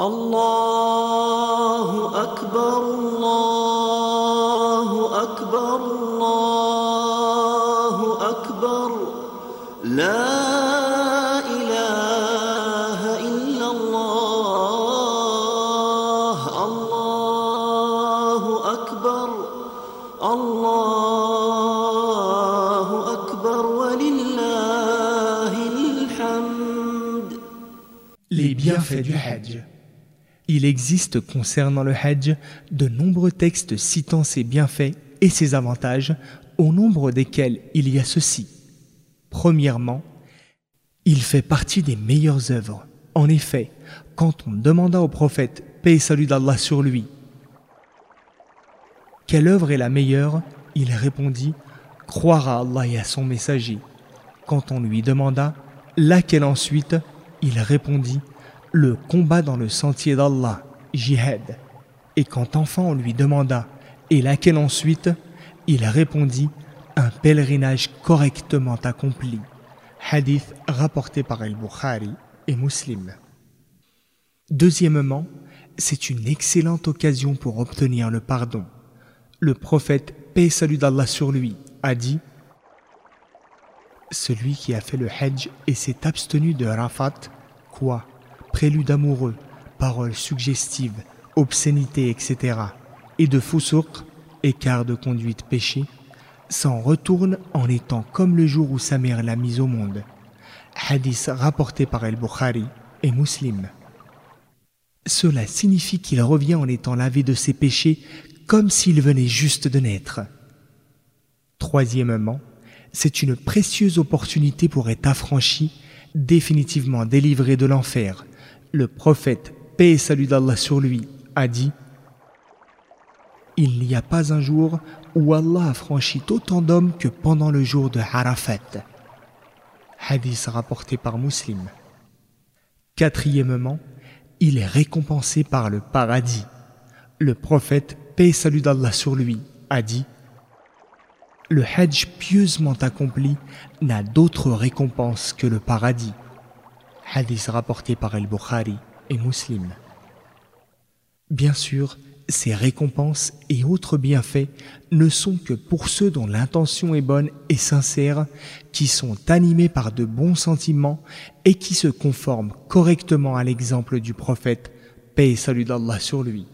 الله أكبر الله أكبر الله أكبر لا إله إلا الله الله أكبر الله أكبر ولله الحمد Les bienfaits du Hajj. Il existe concernant le Hajj de nombreux textes citant ses bienfaits et ses avantages, au nombre desquels il y a ceci. Premièrement, il fait partie des meilleures œuvres. En effet, quand on demanda au prophète, paix et salut d'Allah sur lui, quelle œuvre est la meilleure Il répondit, croire à Allah et à son messager. Quand on lui demanda, laquelle ensuite Il répondit, le combat dans le sentier d'Allah, jihad. Et quand enfin on lui demanda, et laquelle ensuite? Il répondit, un pèlerinage correctement accompli. Hadith rapporté par El-Bukhari et Muslim. Deuxièmement, c'est une excellente occasion pour obtenir le pardon. Le prophète, paix et salut d'Allah sur lui, a dit Celui qui a fait le Hajj et s'est abstenu de Rafat, quoi? Prélude amoureux, paroles suggestives, obscénités, etc. et de Fousouk, écart de conduite péché, s'en retourne en étant comme le jour où sa mère l'a mise au monde. Hadith rapporté par El-Bukhari et Muslim. Cela signifie qu'il revient en étant lavé de ses péchés comme s'il venait juste de naître. Troisièmement, c'est une précieuse opportunité pour être affranchi, définitivement délivré de l'enfer. Le prophète, paix et salut d'Allah sur lui, a dit Il n'y a pas un jour où Allah a franchi autant d'hommes que pendant le jour de Arafat. Hadith rapporté par Muslim. Quatrièmement, il est récompensé par le paradis. Le prophète, paix et salut d'Allah sur lui, a dit Le Hajj pieusement accompli n'a d'autre récompense que le paradis. Hadith rapporté par El-Bukhari et Muslim. Bien sûr, ces récompenses et autres bienfaits ne sont que pour ceux dont l'intention est bonne et sincère, qui sont animés par de bons sentiments et qui se conforment correctement à l'exemple du prophète, paix et salut d'Allah sur lui.